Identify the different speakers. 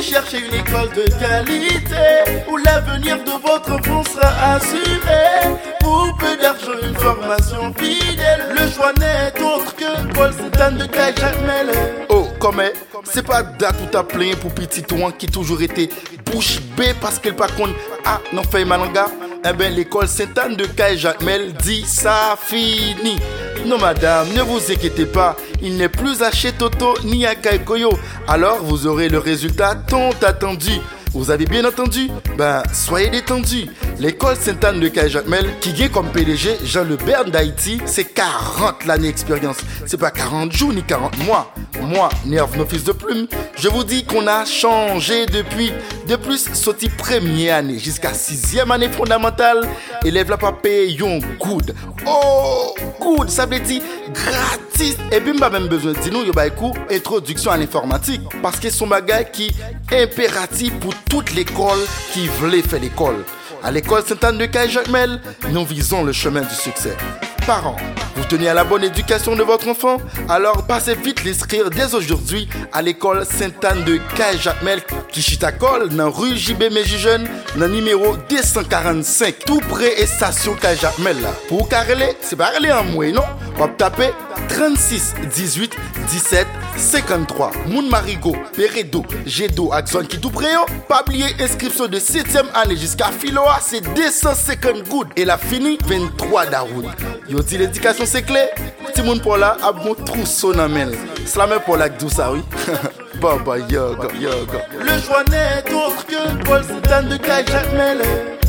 Speaker 1: cherchez une école de qualité où l'avenir de votre enfant sera assuré. Pour peu d'argent, une formation fidèle, le choix n'est autre que Paul Saint-Anne de Caille-Jacmel.
Speaker 2: Oh, comme c'est pas date tout à plein pour petit Touan qui toujours été bouche bée parce qu'elle par contre ah non fait malanga. Eh ben l'école Sainte-Anne de Caille-Jacmel dit ça fini. Non madame, ne vous inquiétez pas, il n'est plus à chez Toto ni à Kaikoyo. Alors vous aurez le résultat tant attendu. Vous avez bien entendu? Ben, soyez détendus. L'école Sainte-Anne de Caille-Jacmel, qui vient comme PDG Jean Le d'Haïti, c'est 40 l'année d'expérience. C'est pas 40 jours ni 40 mois. Moi, Nerve, nos fils de plume, je vous dis qu'on a changé depuis. De plus, sorti première année jusqu'à sixième année fondamentale, élève la pas yon good. Oh, good, ça veut dire gratis. Et puis, m'a même besoin de nous, bah, coup, introduction à l'informatique. Parce que son bagage qui est impératif pour toute l'école qui voulait faire l'école. À l'école Sainte-Anne de Caille-Jacmel, nous visons le chemin du succès. Vous tenez à la bonne éducation de votre enfant? Alors passez vite l'inscrire dès aujourd'hui à l'école Sainte-Anne de ki chita kol nan ru Jibé Mejijen nan nimero 245 tou pre estasyon Kajamel la. Pou karele, se parele an mwen non, wap tape 36 18 17 53. Moun Marigo, Peredo, Gedo ak zon ki tou pre yo, oh? pabliye inskripsyon de 7e ane jiska Filoa se 250 goud e la fini 23 daroun. Yo ti l'edikasyon se kle? ti moun pou la ap moun trou so nan men. Slame pou la kdou sa oui. Baba yoga yoga.
Speaker 1: Le jwa n'est autre que Paul Sitan de Kajak Mele.